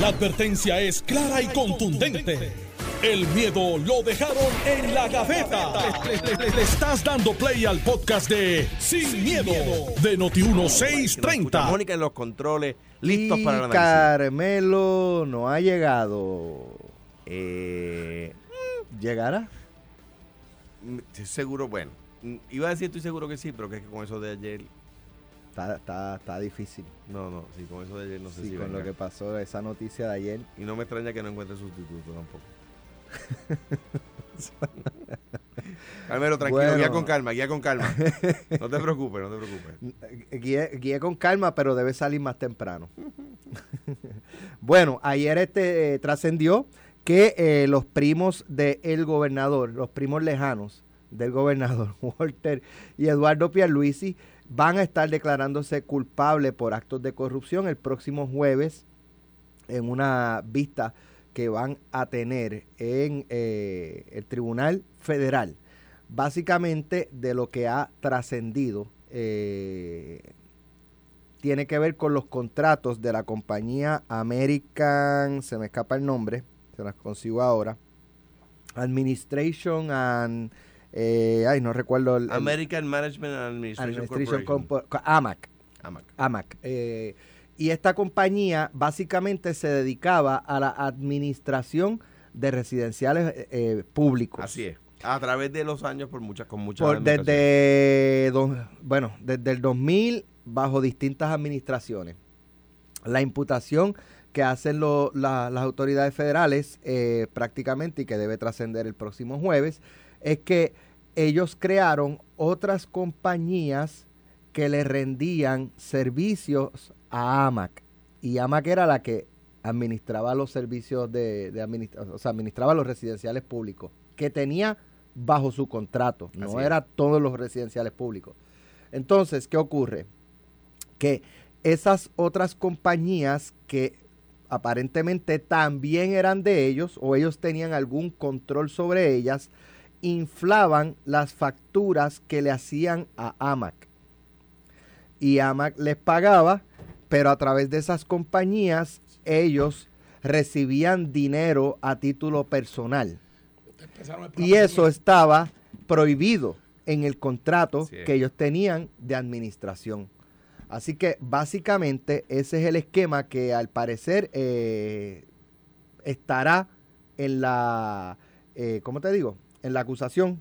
La advertencia es clara y contundente. El miedo lo dejaron en la gaveta. Le, le estás dando play al podcast de Sin, miedo, de Noti1630. Mónica en los controles, listos y para análisis. Carmelo no ha llegado. Eh, ¿Llegará? mm, estoy seguro, bueno, mm, iba a decir estoy seguro que sí, pero que es que con eso de ayer, Está, está, está difícil. no, no, sí, con eso de ayer no sé Sí, si con venga. lo que pasó, esa noticia de ayer. Y no me extraña que no encuentre sustituto tampoco. Carmelo, tranquilo, Bueno. guía con calma, guía con calma. No te preocupes, no te preocupes. Guíe, guíe con calma, pero debe salir más temprano. bueno, ayer este eh, trascendió que eh, los primos del gobernador, los primos lejanos del gobernador Walter y Eduardo Pierluisi van a estar declarándose culpables por actos de corrupción el próximo jueves en una vista que van a tener en eh, el Tribunal Federal. Básicamente de lo que ha trascendido eh, tiene que ver con los contratos de la compañía American, se me escapa el nombre, se las consigo ahora, Administration and, eh, ay, no recuerdo el, el- American Management Administration, Administration Corporation. AMAC. AMAC. AMAC. eh, y esta compañía básicamente se dedicaba a la administración de residenciales eh, públicos. Así es. A través de los años, por muchas, con muchas Por, desde, bueno, desde el 2000 bajo distintas administraciones. La imputación que hacen lo- la- las autoridades federales eh, prácticamente y que debe trascender el próximo jueves es que ellos crearon otras compañías que le rendían servicios a AMAC. Y AMAC era la que administraba los servicios de, de administra- o sea, administraba los residenciales públicos, que tenía bajo su contrato, no es. era todos los residenciales públicos. Entonces, ¿qué ocurre? Que esas otras compañías que aparentemente también eran de ellos o ellos tenían algún control sobre ellas, inflaban las facturas que le hacían a AMAC. Y AMAC les pagaba, pero a través de esas compañías ellos recibían dinero a título personal. Y eso estaba prohibido en el contrato Sí. que ellos tenían de administración. Así que básicamente ese es el esquema que al parecer eh, estará en la, eh, ¿cómo te digo? En la acusación,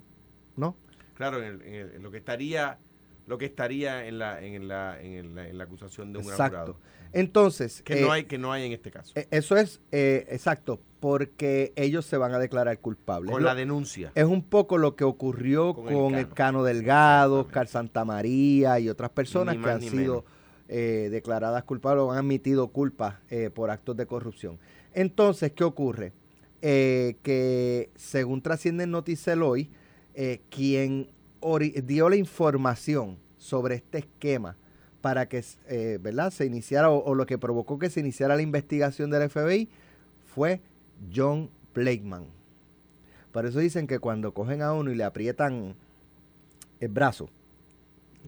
¿no? Claro, en, el- en el- en lo que estaría lo que estaría en la en la, en el- en la acusación de un Exacto. jurado. Entonces, Que eh, no hay que no hay en este caso. eh, eso es eh, exacto, porque ellos se van a declarar culpables. con Lo- la denuncia. Es un poco lo que ocurrió Con con, el el, Cano. Delgado. Oscar Santa María y otras personas que han sido eh, declaradas culpables o han admitido culpa eh, por actos de corrupción. Entonces, ¿qué ocurre? Eh, que según trasciende en Noticel hoy, eh, quien dio la información sobre este esquema para que eh, ¿verdad? se iniciara o, o lo que provocó que se iniciara la investigación del FBI fue John Blakeman. Por eso dicen que cuando cogen a uno y le aprietan el brazo,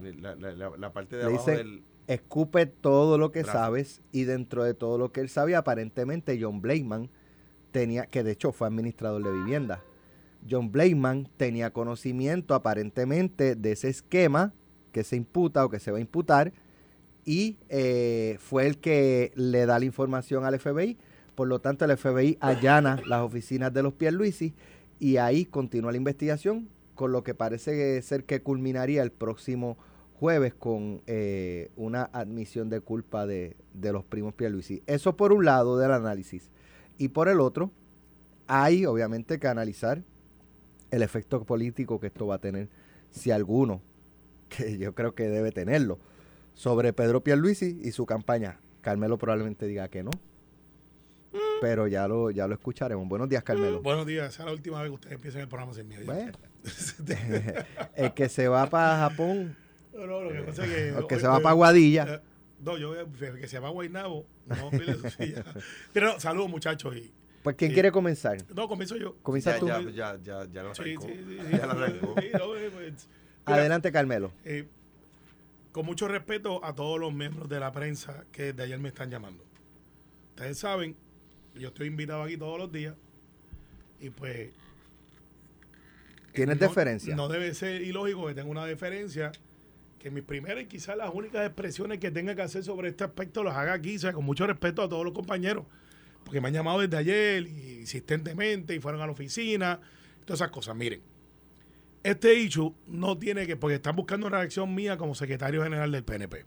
La, la- la- la parte de Le abajo dice- del escupe todo lo que Brazo. sabes y dentro de todo lo que él sabía, aparentemente John Blakeman tenía, que de hecho fue administrador de vivienda, John Blakeman tenía conocimiento aparentemente de ese esquema que se imputa o que se va a imputar y eh, fue el que le da la información al FBI. Por lo tanto, el FBI allana las oficinas de los Pierluisi y ahí continúa la investigación, con lo que parece ser que culminaría el próximo jueves con eh, una admisión de culpa de, de los primos Pierluisi. Eso por un lado del análisis. Y por el otro, hay obviamente que analizar el efecto político que esto va a tener, si alguno, que yo creo que debe tenerlo, sobre Pedro Pierluisi y su campaña. Carmelo probablemente diga que no, pero ya lo, ya lo escucharemos. Buenos días, Carmelo. Buenos días, esa es la última vez que ustedes empiezan el programa sin miedo. Bueno, el que se va para Japón, No, no, lo que pasa es que. el que hoy- se va hoy- para Guadilla, eh, No, yo que se va a Guaynabo. No, pide su silla. Pero no, saludos, muchachos. Y, pues ¿quién sí. quiere comenzar? no, comienzo yo. Comienza ya, tú. ya, ya, ya, ya lo Sí, arrancó. sí, sí, sí. Ya lo arrancó. Sí, no, eh, pues, Adelante, Carmelo. eh, con mucho respeto a todos los miembros de la prensa que de ayer me están llamando. Ustedes saben yo estoy invitado aquí todos los días y pues... ¿Tienes no- deferencia? No debe ser ilógico que tenga una deferencia, que mis primeras y quizás las únicas expresiones que tenga que hacer sobre este aspecto las haga aquí, o sea, con mucho respeto a todos los compañeros, porque me han llamado desde ayer y insistentemente y fueron a la oficina, todas esas cosas. Miren, este issue no tiene que, porque están buscando una reacción mía como secretario general del PNP.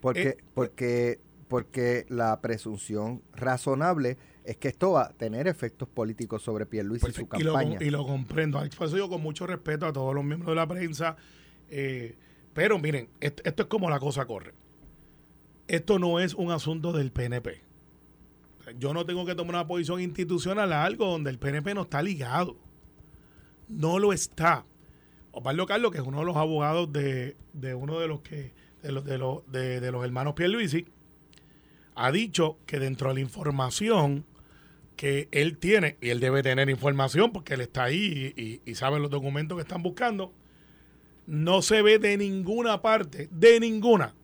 Porque, Eh, porque, porque la presunción razonable es que esto va a tener efectos políticos sobre Pierluisi y su Perfecto, y lo, campaña. y lo comprendo. Alex. Por eso yo con mucho respeto a todos los miembros de la prensa. eh, pero miren, esto, es como la cosa corre. Esto no es un asunto del PNP. Yo no tengo que tomar una posición institucional a algo donde el PNP no está ligado. No lo está. Osvaldo Carlos, que es uno de los abogados de, de uno de los que de los, de los, de, de los hermanos Pierluisi, ha dicho que dentro de la información que él tiene, y él debe tener información porque él está ahí y sabe los documentos que están buscando, no se ve de ninguna parte, de ninguna,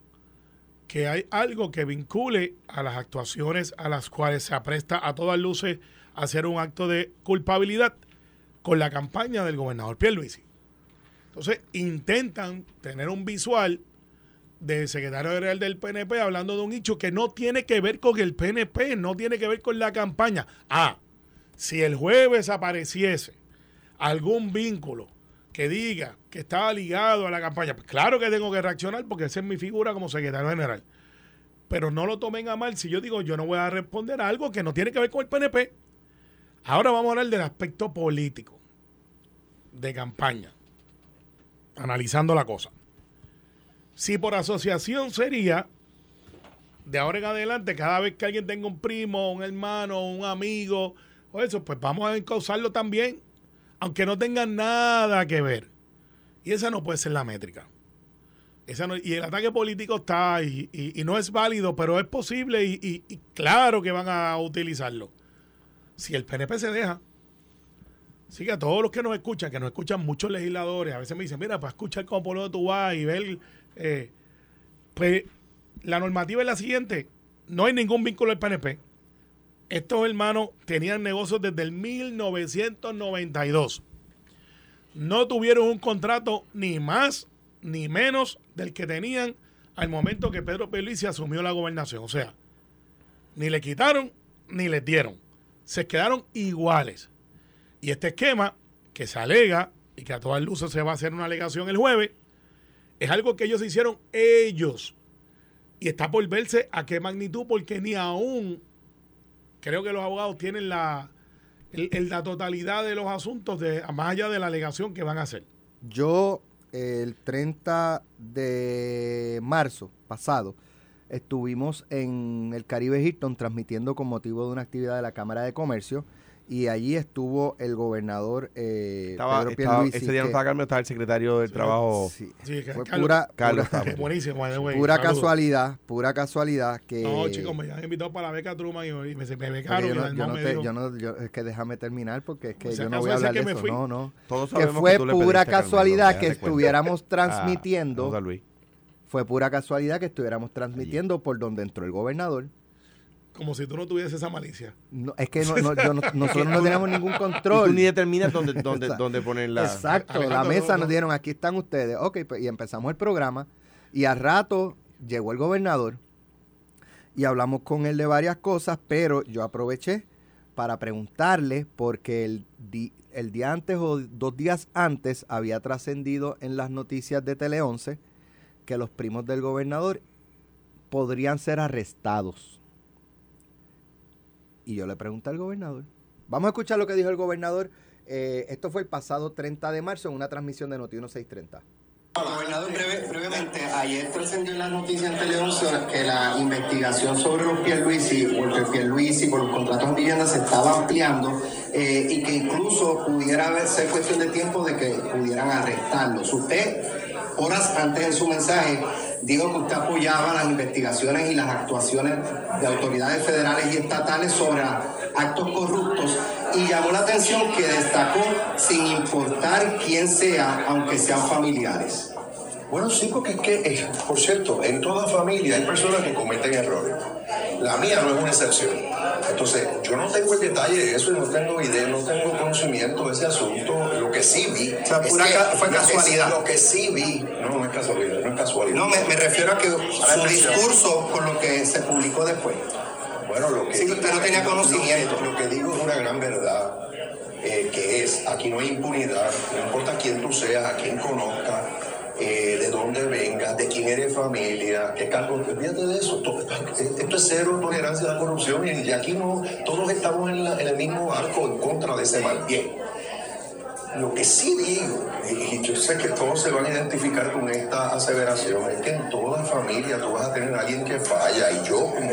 que hay algo que vincule a las actuaciones a las cuales se apresta a todas luces a hacer un acto de culpabilidad con la campaña del gobernador Pierluisi. Entonces, intentan tener un visual del secretario general del PNP hablando de un hecho que no tiene que ver con el PNP, no tiene que ver con la campaña. Ah, si el jueves apareciese algún vínculo que diga que estaba ligado a la campaña, pues claro que tengo que reaccionar porque esa es mi figura como secretario general. Pero no lo tomen a mal si yo digo yo no voy a responder a algo que no tiene que ver con el PNP. Ahora vamos a hablar del aspecto político de campaña, analizando la cosa. Si por asociación sería, de ahora en adelante, cada vez que alguien tenga un primo, un hermano, un amigo, o eso, pues vamos a encauzarlo también, aunque no tengan nada que ver. Esa no puede ser la métrica. Esa no- y el ataque político está y, y- no es válido, pero es posible y, y- claro que van a utilizarlo. Si el PNP se deja. Así que a todos los que nos escuchan, que nos escuchan muchos legisladores, a veces me dicen, mira, para escuchar cómo por lo tú vas y ver, eh, pues la normativa es la siguiente, no hay ningún vínculo del PNP. Estos hermanos tenían negocios desde el 1992. No tuvieron un contrato ni más ni menos del que tenían al momento que Pedro Pierluisi asumió la gobernación. O sea, ni le quitaron ni les dieron. Se quedaron iguales. Y este esquema que se alega y que a todas luces se va a hacer una alegación el jueves, es algo que ellos hicieron ellos. Y está por verse a qué magnitud, porque ni aún creo que los abogados tienen la, el- la totalidad de los asuntos, de, más allá de la alegación que van a hacer. Yo, el 30 de marzo pasado, estuvimos en el Caribe Hilton transmitiendo con motivo de una actividad de la Cámara de Comercio y allí estuvo el gobernador eh, Estaba, Pedro estaba- Pierluisi, ese día no estaba Carmen, estaba el secretario del Trabajo. sí, Sí, que fue Carlos- pura, Carlos pura- buenísimo, Saludos. casualidad, pura casualidad que... No, chicos, me han invitado para la beca Truman y me, me, becaron. yo no, el yo hermano no me te- yo no- yo- es que déjame terminar porque es que yo no voy a hablar de eso. fui. No, no. Todos Que sabemos fue pura pediste casualidad que estuviéramos Ah, transmitiendo Luis. fue pura casualidad que estuviéramos transmitiendo por donde entró el gobernador. Como si tú no tuvieses esa malicia. No, es que no- no- yo no- nosotros no teníamos ningún Y control. tú ni determinas dónde, dónde, dónde poner la... Exacto, la mesa no, nos no. dieron, aquí están ustedes. Ok, pues, y empezamos el programa. Y al rato llegó el gobernador y hablamos con él de varias cosas, pero yo aproveché para preguntarle porque el, di- el día antes o dos días antes había trascendido en las noticias de Tele 11 que los primos del gobernador podrían ser arrestados. Y yo le pregunté al gobernador. Vamos a escuchar lo que dijo el gobernador. Eh, esto fue el pasado 30 de marzo en una transmisión de Noti 1630. Gobernador, breve- brevemente, ayer trascendió en las noticias en Tele 11 que la investigación sobre los Pierluisi, porque Pierluisi por los contratos en vivienda se estaba ampliando eh, y que incluso pudiera ser cuestión de tiempo de que pudieran arrestarlos. Usted, horas antes en su mensaje, dijo que usted apoyaba las investigaciones y las actuaciones de autoridades federales y estatales sobre actos corruptos y llamó la atención que destacó sin importar quién sea, aunque sean familiares. Bueno, sí, porque es que, eh, por cierto, en toda familia hay personas que cometen errores. La mía no es una excepción. Entonces, yo no tengo el detalle de eso y no tengo idea, no tengo conocimiento de ese asunto. Lo que sí vi. O sea, es pura que- fue casualidad. Lo que sí vi. No, no es casualidad, no es casualidad. No, me, me refiero a que su discurso con lo que se publicó después. Bueno, lo que Sí, usted no tenía lo que- conocimiento. Lo que, digo es una gran verdad, eh, que es, aquí no hay impunidad, no importa quién tú seas, a quién conozcas, eh, de dónde vengas, de quién eres familia, qué cargo, olvídate de eso. To- Esto es cero tolerancia a la corrupción y, aquí no, todos estamos en, la- en el mismo barco en contra de ese mal. Bien. Lo que sí digo, sé que todos se van a identificar con esta aseveración, es que en toda familia tú vas a tener a alguien que falla y yo como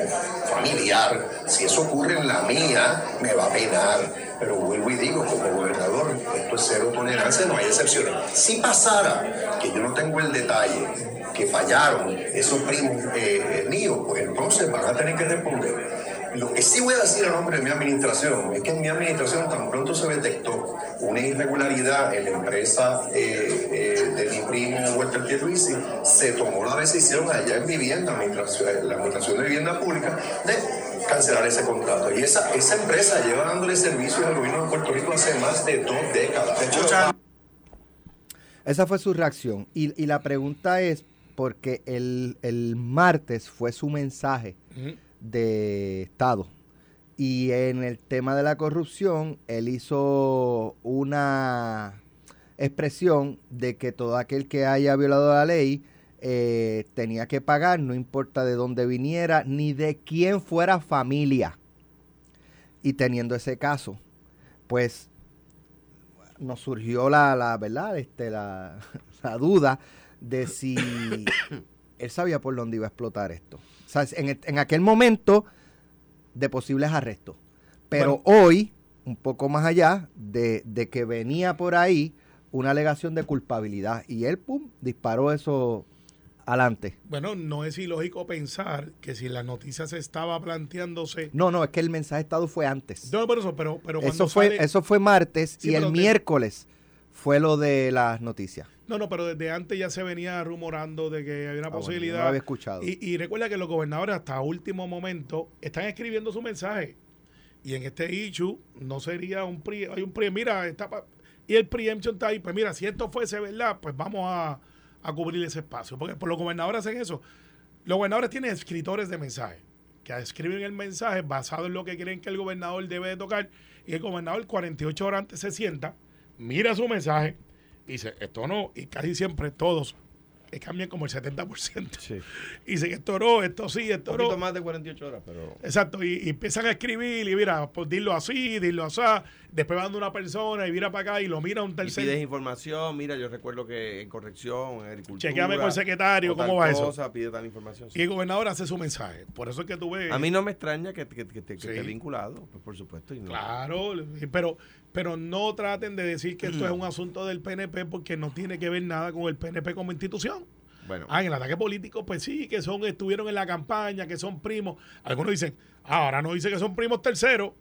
familiar, si eso ocurre en la mía, me va a penar. Pero vuelvo y digo, como gobernador, esto es cero tolerancia, no hay excepciones. Si pasara, que yo no tengo el detalle, que fallaron esos primos eh, míos, pues entonces van a tener que responder. Lo que sí voy a decir a nombre de mi administración es que en mi administración tan pronto se detectó una irregularidad en la empresa eh, eh, de mi primo Walter Pierluisi, se tomó la decisión allá en vivienda, administración- la administración de vivienda pública, de cancelar ese contrato. Y esa, esa empresa lleva dándole servicio al gobierno de Puerto Rico hace más de dos décadas. De hecho, Esa fue su reacción. Y, y la pregunta es, porque el, el martes fue su mensaje de Estado. Y en el tema de la corrupción, él hizo una expresión de que todo aquel que haya violado la ley eh, tenía que pagar, no importa de dónde viniera, ni de quién fuera familia. Y teniendo ese caso, pues nos surgió la, la verdad, este, la, la duda de si él sabía por dónde iba a explotar esto. O sea, en, en aquel momento de posibles arrestos. Pero hoy, un poco más allá de, de que venía por ahí una alegación de culpabilidad. Y él, pum, disparó eso adelante. Bueno, no es ilógico pensar que si las noticias estaba planteándose. No, no, es que el mensaje de Estado fue antes. No, por eso, pero, pero cuando Eso fue, sale- eso fue martes Sí, y el miércoles fue lo de las noticias. No, no, pero desde antes ya se venía rumorando de que había una Ah, bueno, posibilidad. no lo había escuchado. Y, y recuerda que los gobernadores hasta último momento están escribiendo su mensaje. Y en este issue no sería un PRI, hay un PRI, mira, está pa- y el preemption está ahí, pues mira, si esto fuese verdad, pues vamos a, a cubrir ese espacio. Porque por los gobernadores hacen eso. Los gobernadores tienen escritores de mensaje, que escriben el mensaje basado en lo que creen que el gobernador debe de tocar. Y el gobernador 48 horas antes se sienta, mira su mensaje y dice, esto no, y casi siempre todos eh, cambian como el 70%. Sí. Y dicen, esto no, esto sí, esto Un no. poquito más de 48 horas, pero... Exacto, y, y empiezan a escribir y mira, pues dilo así, dilo así, después de una persona y mira para acá y lo mira un Y pides información, mira, yo recuerdo que en corrección, en agricultura... Chequeame con el secretario, ¿cómo va eso? Pide tal información. sí. Y el gobernador hace su mensaje. Por eso es que tú ves. A mí no me extraña que, que, que, te- que Sí. esté vinculado, pues por supuesto. y no- Claro, pero, pero no traten de decir que esto es un asunto del PNP porque no tiene que ver nada con el PNP como institución. Bueno, Ah, en el ataque político, pues sí, que son, estuvieron en la campaña, que son primos. Algunos dicen, ah, ahora no dice que son primos terceros,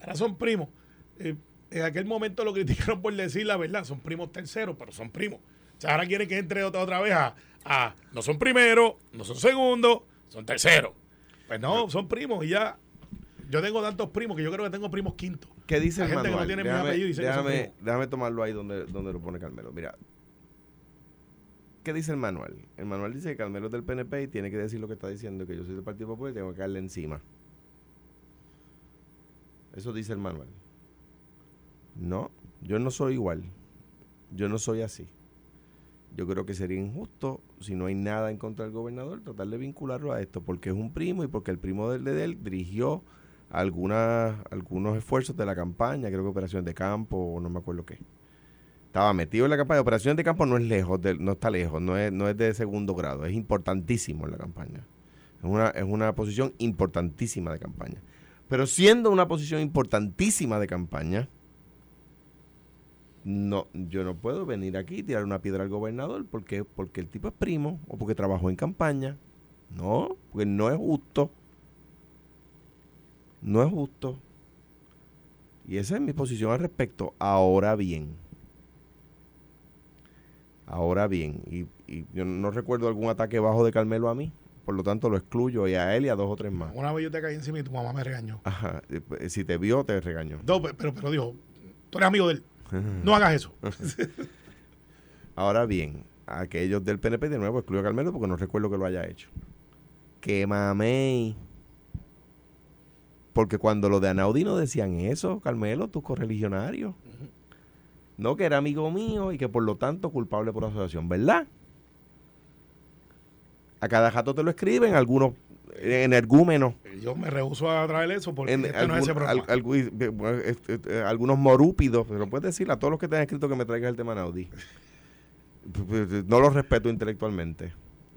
ahora son primos. Eh, en aquel momento lo criticaron por decir la verdad, son primos terceros, pero son primos. O sea, ahora quieren que entre otra, otra vez a, a, no son primeros, no son segundos, son terceros. Pues no, son primos y ya. Yo tengo tantos primos que yo creo que tengo primos quintos. ¿qué dice la el gente que no manual? tiene déjame, déjame, tomarlo ahí donde, donde lo pone Carmelo. Mira, ¿qué dice el manual? El manual dice que Carmelo es del PNP y tiene que decir lo que está diciendo, que yo soy del Partido Popular y tengo que darle encima. Eso dice el manual. No, yo no soy igual. Yo no soy así. Yo creo que sería injusto, si no hay nada en contra del gobernador, tratar de vincularlo a esto, porque es un primo y porque el primo del de él dirigió algunas, algunos esfuerzos de la campaña, creo que operaciones de campo, o no me acuerdo qué. Estaba metido en la campaña. Operaciones de campo no es lejos, no está lejos, no es, no es de segundo grado, es importantísimo en la campaña. Es una, es una posición importantísima de campaña. Pero siendo una posición importantísima de campaña, no, yo no puedo venir aquí y tirar una piedra al gobernador porque, porque el tipo es primo o porque trabajó en campaña. No, porque no es justo. No es justo. Y esa es mi posición al respecto. Ahora bien. Ahora bien. Y, y yo no recuerdo algún ataque bajo de Carmelo a mí. por lo tanto lo excluyo y a él y a dos o tres más. Una vez yo te caí encima y tu mamá me regañó. Ajá, eh, pues, si te vio, te regañó. No, pe- pero, pero dijo, tú eres amigo de él. No hagas eso. Ahora bien, aquellos del PNP de nuevo excluyo a Carmelo porque no recuerdo que lo haya hecho. Que mamey. Porque cuando los de Anaudi no decían eso, Carmelo, tus correligionarios. No, que era amigo mío y que por lo tanto culpable por asociación, ¿verdad? A cada rato te lo escriben algunos energúmenos. Yo me rehuso a traer eso porque En, este no es ese programa. al- este, este, algunos morúpidos, pero puedes decir a todos los que te han escrito que me traigas el tema Naudi. No los respeto intelectualmente.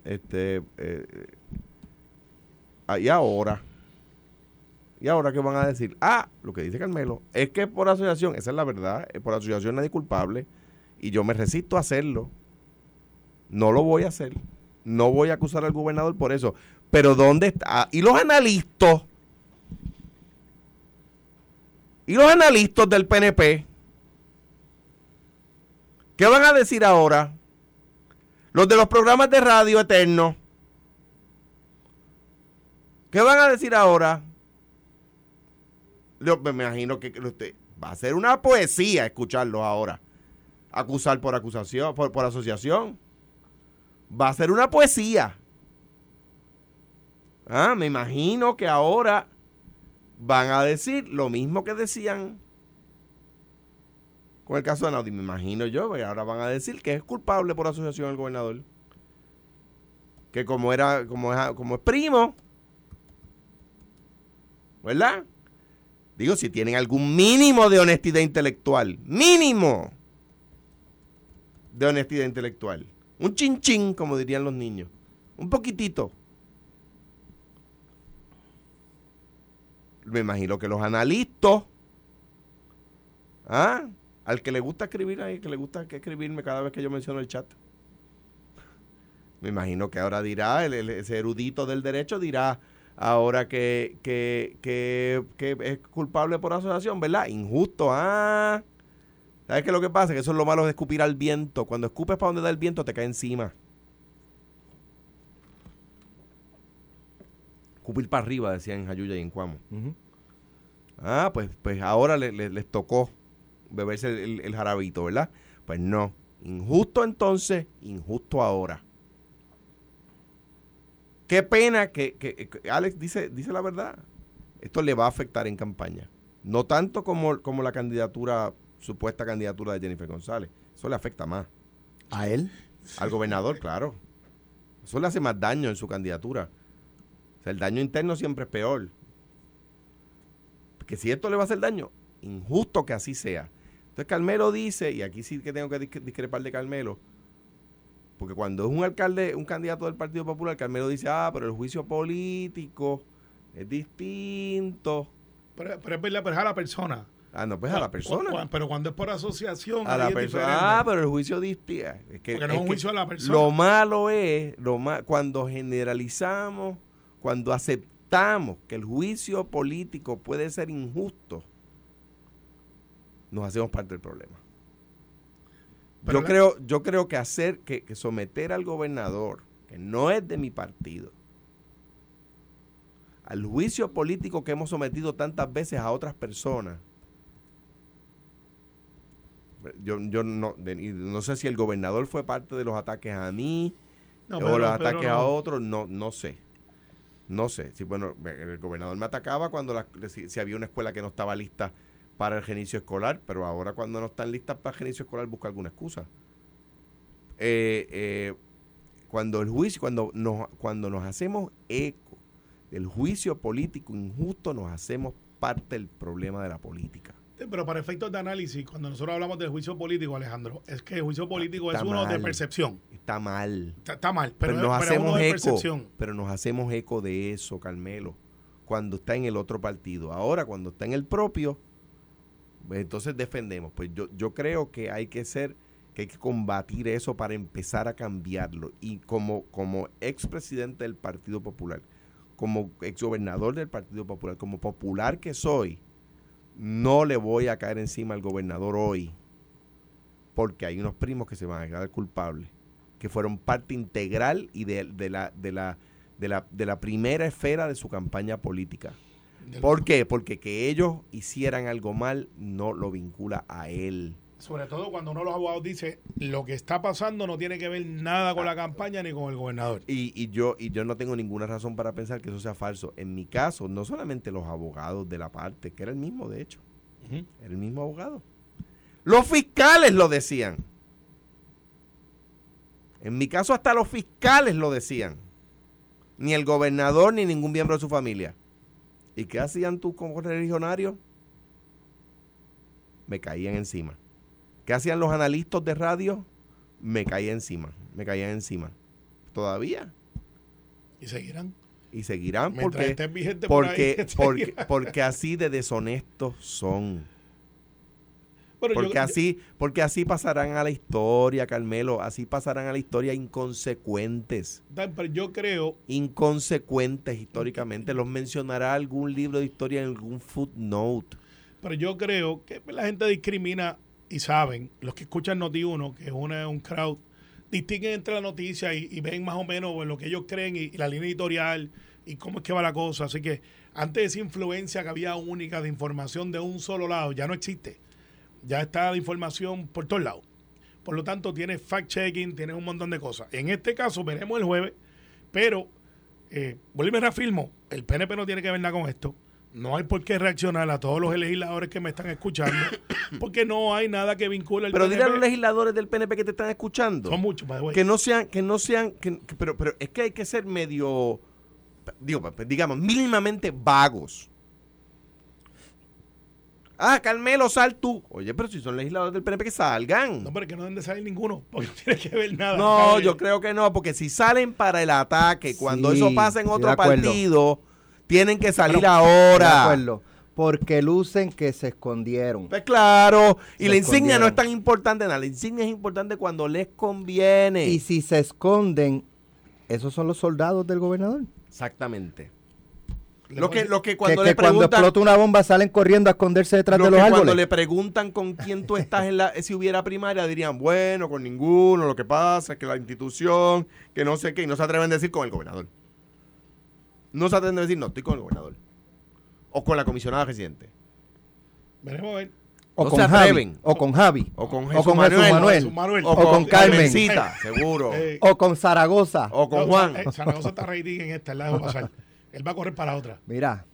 Este, eh, y ahora, y ahora que van a decir, ah, lo que dice Carmelo, es que por asociación, esa es la verdad, eh, por asociación nadie es culpable, y yo me resisto a hacerlo. No lo voy a hacer. No voy a acusar al gobernador por eso. Pero ¿dónde está? Ah, Y los analistas y los analistas del PNP, ¿qué van a decir ahora? Los de los programas de radio eterno, ¿qué van a decir ahora? Yo me imagino que usted va a ser una poesía escucharlos ahora. Acusar por acusación, por, por asociación. Va a ser una poesía. Ah, me imagino que ahora van a decir lo mismo que decían con el caso de Anaudi. Me imagino yo, ahora van a decir que es culpable por asociación el gobernador. Que como era, como es, como es primo, ¿verdad? Digo, si tienen algún mínimo de honestidad intelectual, mínimo de honestidad intelectual. Un chinchín, como dirían los niños. Un poquitito. Me imagino que los analistas, ¿ah? al que le gusta escribir ahí, que le gusta escribirme cada vez que yo menciono el chat. Me imagino que ahora dirá, el- ese erudito del derecho dirá ahora que, que, que, que es culpable por asociación, ¿verdad? Injusto, ah. ¿Sabes qué lo que pasa? Que eso es lo malo de escupir al viento. Cuando escupes para donde da el viento, te cae encima. Escupir para arriba, decían en Jayuya y en Cuamo. Ah, pues, pues ahora le- le- les tocó beberse el, el- el jarabito, ¿verdad? Pues no. Injusto entonces, injusto ahora. Qué pena que, que- que Alex dice, dice la verdad. Esto le va a afectar en campaña. No tanto como, como la candidatura, supuesta candidatura de Jennifer González. Eso le afecta más. ¿A él? Al gobernador, claro. Eso le hace más daño en su candidatura. O sea, el daño interno siempre es peor. Porque si esto le va a hacer daño, injusto que así sea. Entonces Carmelo dice, y aquí sí que tengo que discre- discrepar de Carmelo, porque cuando es un alcalde, un candidato del Partido Popular, Carmelo dice, ah, pero el juicio político es distinto. Pero, pero es verdad, pero es a la persona. Ah, no, pues a la persona. cu- Pero cuando es por asociación. A la persona. Ah, pero el juicio distinto. Es que, Porque no es un juicio a la persona. Lo malo es, lo ma- cuando generalizamos, cuando aceptamos que el juicio político puede ser injusto, nos hacemos parte del problema. Pero yo la- creo, yo creo que hacer, que, que someter al gobernador, que no es de mi partido, al juicio político que hemos sometido tantas veces a otras personas, yo, yo no, no sé si el gobernador fue parte de los ataques a mí No, o los ataques a otros, no, no sé. No sé. Si, bueno, el gobernador me atacaba cuando la- si, había una escuela que no estaba lista para el genicio escolar, pero ahora cuando no están listas para el genicio escolar busca alguna excusa. Eh, eh, cuando el juicio, cuando nos, cuando nos hacemos eco del juicio político injusto, nos hacemos parte del problema de la política. Sí, Pero para efectos de análisis, cuando nosotros hablamos del juicio político, Alejandro, es que el juicio político Está es uno de percepción. Está mal. Está, está mal, Pero, pero, nos es hacemos de eco. percepción. Pero nos hacemos eco de eso, Carmelo. Cuando está en el otro partido. Ahora, cuando está en el propio, pues entonces defendemos. Pues yo, yo creo que hay que ser, que hay que combatir eso para empezar a cambiarlo. Y como, como expresidente del Partido Popular, como exgobernador del Partido Popular, como popular que soy, no le voy a caer encima al gobernador hoy. Porque hay unos primos que se van a quedar culpables que fueron parte integral y de, de la, de, la, de la, de la primera esfera de su campaña política. ¿Por qué? Porque que ellos hicieran algo mal no lo vincula a él. Sobre todo cuando uno de los abogados dice lo que está pasando no tiene que ver nada con la campaña ni con el gobernador. Y, y yo, y yo no tengo ninguna razón para pensar que eso sea falso. En mi caso, no solamente los abogados de la parte, que era el mismo de hecho, era el mismo abogado. Los fiscales lo decían. En mi caso, hasta los fiscales lo decían. Ni el gobernador ni ningún miembro de su familia. ¿Y qué hacían tus correligionarios? Me caían encima. ¿Qué hacían los analistas de radio? Me caían encima. Me caían encima. Todavía. Y seguirán. Y seguirán Mientras porque, estén vigentes por porque, ahí, porque, porque así de deshonestos son. Pero Porque yo- así, porque así pasarán a la historia, Carmelo. Así pasarán a la historia inconsecuentes. Pero yo creo, Inconsecuentes históricamente. Los mencionará algún libro de historia en algún footnote. pero yo creo que la gente discrimina y saben, los que escuchan Noti1, que es una, un crowd, distinguen entre la noticia y, ven más o menos lo que ellos creen y, y la línea editorial y cómo es que va la cosa. Así que antes de esa influencia que había única de información de un solo lado, ya no existe. Ya está la información por todos lados. Por lo tanto, tienes fact-checking, tienes un montón de cosas. En este caso, veremos el jueves, pero eh, vuelvo y me reafirmo, el PNP no tiene que ver nada con esto. No hay por qué reaccionar a todos los legisladores que me están escuchando, porque no hay nada que vincule al Pero dile a los PNP. legisladores del PNP que te están escuchando. Son muchos, by the way. que no sean, que no sean, que- que- pero, pero es que hay que ser medio, digo, digamos, mínimamente vagos. Ah, Carmelo, sal tú. Oye, pero si son legisladores del PNP que salgan. No, pero es que no deben de salir ninguno, porque no tiene que ver nada. No, yo creo que no, porque si salen para el ataque, cuando Sí, eso pasa en otro partido, tienen que salir De ahora. acuerdo. Porque lucen que se escondieron. Pues claro, y Se la insignia no es tan importante nada, la insignia es importante cuando les conviene. Y si se esconden, esos son los soldados del gobernador. Exactamente. Lo que, lo que Que, cuando que le cuando preguntan, explota una bomba salen corriendo a esconderse detrás lo de que los cuando árboles. le preguntan con quién tú estás en la, si hubiera primaria, dirían, bueno, con ninguno, lo que pasa es que la institución, que no sé qué, y no se atreven a decir con el gobernador. No se atreven a decir, no, estoy con el gobernador. O con la comisionada residente. Veremos a ver. o, no con se Javi, atreven. o con Javi. O con O Jesús con Manuel. Jesús Manuel. Jesús Manuel. O, con, con Carmen. Carmencita, seguro. Eh, O con Zaragoza. o con no, Juan. eh, Zaragoza está rating en esta, la dejó pasar. Él va a correr para otra. Mira,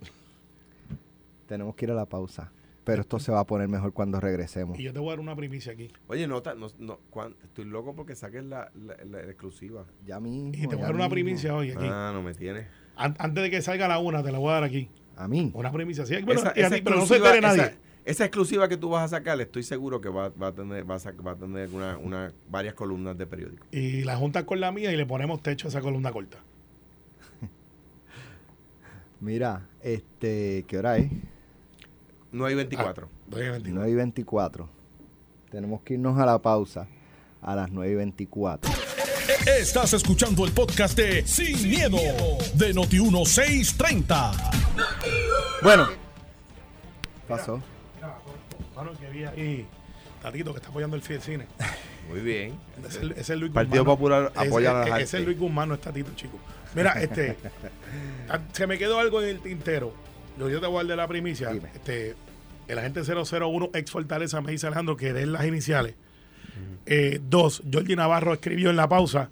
tenemos que ir a la pausa. Pero esto se va a poner mejor cuando regresemos. Y yo te voy a dar una primicia aquí. Oye, no, no, no, Juan, estoy loco porque saques la, la, la exclusiva. Ya mismo. Y te voy a dar una mismo. primicia hoy aquí. Ah, no me tienes. An- antes de que salga la una, te la voy a dar aquí. A mí. Una primicia. Sí, bueno, esa, ti, pero no se exclusiva, entere nadie. esa- esa exclusiva que tú vas a sacar, estoy seguro que va, va a tener, va a, va a tener una, una- varias columnas de periódico. Y la juntas con la mía y le ponemos techo a esa columna corta. Mira, este, ¿qué hora es? No hay 24. Doy el 29. 9 y 24. Tenemos que irnos a la pausa a las 9 y 24. Estás escuchando el podcast de Sin, miedo, de Noti1630. Bueno. Pasó. Mira, mano, que vi ahí Tatito que está apoyando el Fiel Cine. Muy bien. Es el- es el Luis Partido Guzmán. Popular apoya a las es Luis Guzmán, no es Tatito, chico. Mira, este. a- se me quedó algo en el tintero. Yo, yo te voy a dar de la primicia. Dime. Este, el agente 001 ex Fortaleza me dice Alejandro que den las iniciales. Eh, dos, Jordi Navarro escribió en la pausa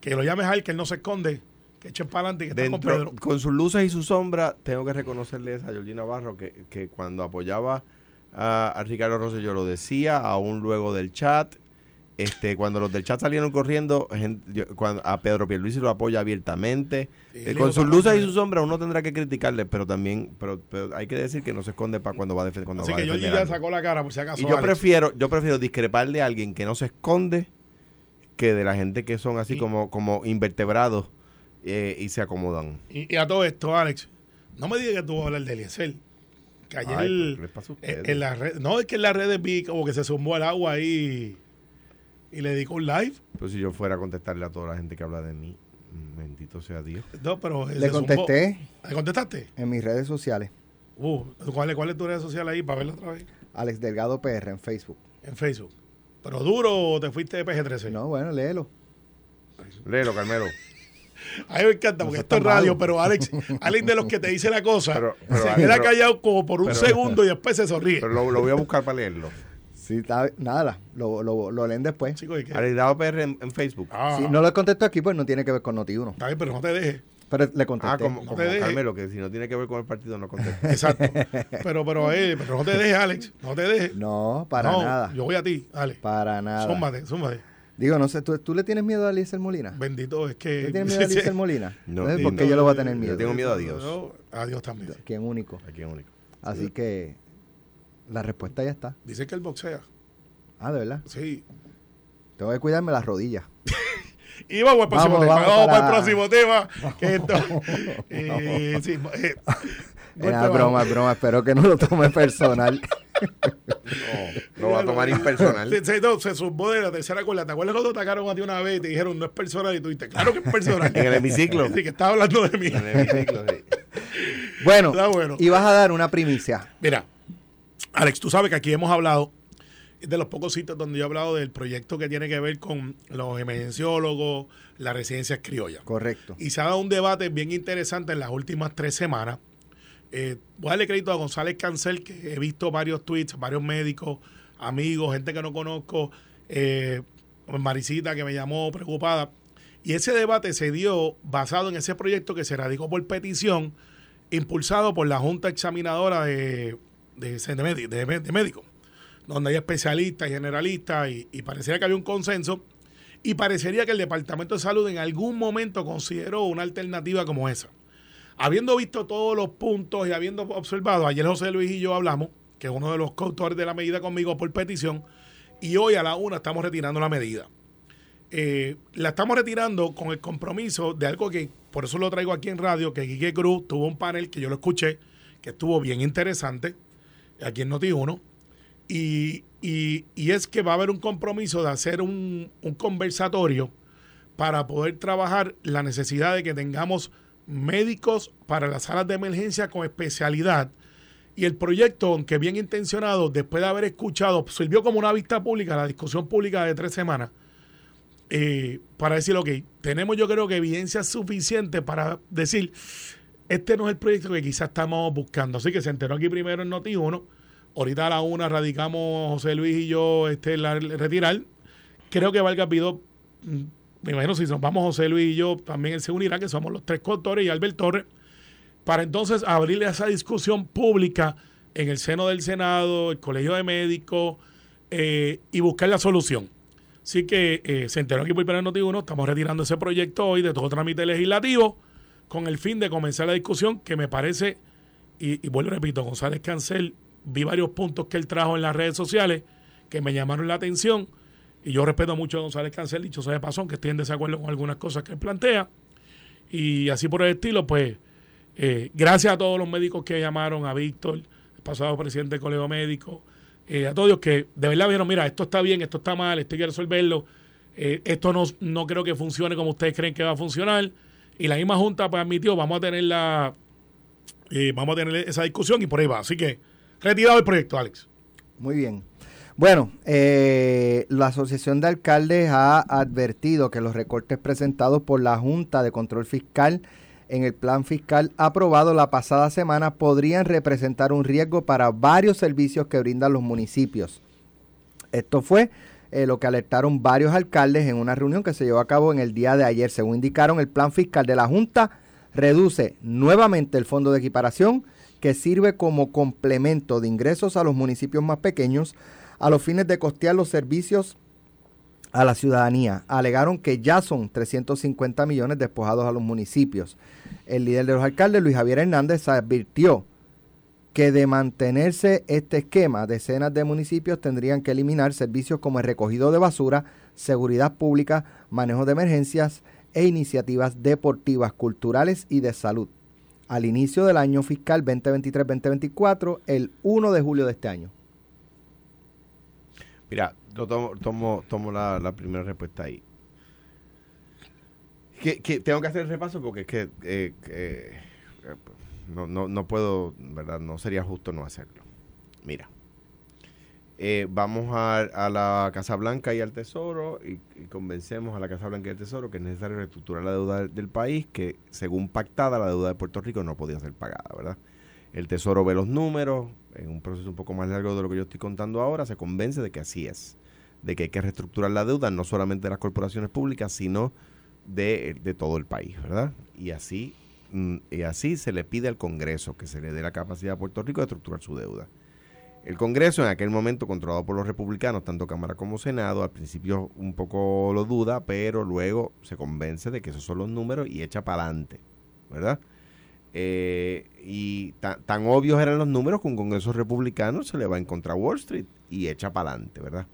que lo llames a él, que él no se esconde, que echen para adelante y que está con Pedro. con sus luces y sus sombras, tengo que reconocerle a Georgina Barro que, que cuando apoyaba a, a Ricardo Rosselló lo decía, aún luego del chat. Este, cuando los del chat salieron corriendo, yo- cuando a Pedro Pierluisi lo apoya abiertamente. Eh, con sus luces y sus sombras uno tendrá que criticarle, pero también pero, pero hay que decir que no se esconde para cuando va a defender. Así va que defender ya sacó la cara por si acaso. Y yo Alex. prefiero, yo prefiero discrepar de alguien que no se esconde que de la gente que son así Y- como, como invertebrados eh, y se acomodan. Y, y a todo esto, Alex, no me digas que tú vas a hablar de Eliezer. Que ayer Ay, ¿qué les pasa a eh, ustedes? en la red, no es que en las redes vi como que se sumó al agua ahí y le dedicó un live. Pues si yo fuera a contestarle a toda la gente que habla de mí, bendito sea Dios. No, pero Le contesté ¿Le contestaste? en mis redes sociales. Uh, ¿cuál, es- ¿Cuál es tu red social ahí para verla otra vez? Alex Delgado PR en Facebook. En Facebook. ¿Pero duro o te fuiste de PG-13? No, bueno, léelo. Léelo, Carmelo. A mí me encanta porque No esto es radio, malo. pero Alex, Alex de los que te dice la cosa, Pero- pero- se pero- queda callado como por un pero- segundo y después se sonríe. Pero lo, lo voy a buscar para leerlo. Sí, está- nada, lo, lo, lo leen después. Chico, ¿y qué? Alegrado PR en, en Facebook. Ah, Si no lo contesto aquí, pues no tiene que ver con Noti1. está bien, pero no te dejes. Pero le contesté. Ah, como, No como te dejes. Carmelo, que si no tiene que ver con el partido no contesta. Exacto. Pero, pero, eh, pero no te dejes, Alex. No te dejes. No, para No, nada. Yo voy a ti, Alex. Para nada. Zúmbate, zúmbate. Digo, no sé, ¿tú, tú le tienes miedo a Eliezer Molina? Bendito, es que. ¿Tú tienes miedo a Sí, sí. Eliezer Molina? No, sí, ¿Por qué no. yo le voy a tener miedo? Yo tengo miedo a Dios. No, a Dios también. Quien único. Aquí es único. Así que la respuesta ya está. Dice que él boxea. Ah, de verdad. Sí. Tengo que cuidarme las rodillas. Y vamos al próximo Vamos, tema. vamos Vamos, para- para el próximo tema. Que esto, eh, sí, eh, Era broma, broma. Espero que no lo tome personal. No, lo va a tomar impersonal. Se, se, no, se de la tercera cuerda. ¿Te acuerdas cuando atacaron a ti una vez y te dijeron no es personal? Y tú dijiste, claro que es personal. En el hemiciclo. Sí, que estaba hablando de mí. En el hemiciclo, sí. Bueno, bueno. y vas a dar una primicia. Mira, Alex, tú sabes que aquí hemos hablado, de los pocos sitios donde yo he hablado del proyecto que tiene que ver con los emergenciólogos, las residencias criollas. Correcto. Y se ha dado un debate bien interesante en las últimas tres semanas. Eh, voy a darle crédito a González Cancel, que he visto varios tweets, varios médicos, amigos, gente que no conozco, eh, Maricita que me llamó preocupada. Y ese debate se dio basado en ese proyecto que se radicó por petición, impulsado por la Junta Examinadora de, de, de, de- médicos, donde hay especialistas y generalistas, y, y pareciera que había un consenso. Y parecería que el Departamento de Salud en algún momento consideró una alternativa como esa. Habiendo visto todos los puntos y habiendo observado, ayer José Luis y yo hablamos, que es uno de los coautores de la medida conmigo por petición, y hoy a la una estamos retirando la medida. Eh, la estamos retirando con el compromiso de algo que, por eso lo traigo aquí en radio, que Quique Cruz tuvo un panel que yo lo escuché, que estuvo bien interesante, aquí en Noti1, y, y- y es que va a haber un compromiso de hacer un, un conversatorio para poder trabajar la necesidad de que tengamos médicos para las salas de emergencia con especialidad. Y el proyecto, aunque bien intencionado, después de haber escuchado, sirvió como una vista pública, la discusión pública de tres semanas, eh, para decir, ok, tenemos yo creo que evidencia suficiente para decir, este no es el proyecto que quizás estamos buscando. Así que se enteró aquí primero en Noti1. Ahorita a la una radicamos José Luis y yo este, la, retirar. Creo que Valga pidió, mm, me imagino si nos vamos José Luis y yo, también él se unirá, que somos los tres coautores y Albert Torres, para entonces abrirle esa discusión pública en el seno del Senado, el Colegio de Médicos eh, y buscar la solución. Así que eh, se enteró aquí por el Noti 1, estamos retirando ese proyecto hoy de todo trámite legislativo con el fin de comenzar la discusión que me parece, y, y vuelvo repito, González Cancel, vi varios puntos que él trajo en las redes sociales que me llamaron la atención y yo respeto mucho a González Cancel, dicho sea de paso, que estoy en desacuerdo con algunas cosas que él plantea y así por el estilo, pues eh, gracias a todos los médicos que llamaron, a Víctor, el pasado presidente del Colegio Médico, eh, a todos los que de verdad vieron, mira, esto está bien, esto está mal, esto hay que resolverlo, eh, esto no, no creo que funcione como ustedes creen que va a funcionar. Y la misma Junta pues, admitió, vamos a tener la eh, vamos a tener esa discusión y por ahí va. Así que, retirado el proyecto, Alex. Muy bien. Bueno, eh, la Asociación de Alcaldes ha advertido que los recortes presentados por la Junta de Control Fiscal en el plan fiscal aprobado la pasada semana podrían representar un riesgo para varios servicios que brindan los municipios. Esto fue eh, lo que alertaron varios alcaldes en una reunión que se llevó a cabo en el día de ayer. Según indicaron, el plan fiscal de la Junta reduce nuevamente el fondo de equiparación que sirve como complemento de ingresos a los municipios más pequeños a los fines de costear los servicios a la ciudadanía. Alegaron que ya son 350 millones despojados a los municipios. El líder de los alcaldes, Luis Javier Hernández, advirtió que de mantenerse este esquema, decenas de municipios tendrían que eliminar servicios como el recogido de basura, seguridad pública, manejo de emergencias e iniciativas deportivas, culturales y de salud. Al inicio del año fiscal 2023-2024, el 1 de julio de este año. Mira, yo tomo, tomo, tomo la, la primera respuesta ahí. Tengo que hacer el repaso porque es que eh, eh, no, no, no puedo, ¿verdad? No sería justo no hacerlo. Mira, eh, vamos a, a la Casa Blanca y al Tesoro y, y convencemos a la Casa Blanca y al Tesoro que es necesario reestructurar la deuda del, país, que según pactada la deuda de Puerto Rico no podía ser pagada, ¿verdad? El Tesoro ve los números, en un proceso un poco más largo de lo que yo estoy contando ahora, se convence de que así es, de que hay que reestructurar la deuda no solamente de las corporaciones públicas, sino de, de todo el país, ¿verdad? Y así, y así se le pide al Congreso que se le dé la capacidad a Puerto Rico de estructurar su deuda. El Congreso, en aquel momento controlado por los republicanos, tanto Cámara como Senado, al principio un poco lo duda, pero luego se convence de que esos son los números y echa para adelante, ¿verdad? Eh, y ta- tan obvios eran los números que un Congreso republicano se le va en contra a Wall Street y echa para adelante, ¿verdad?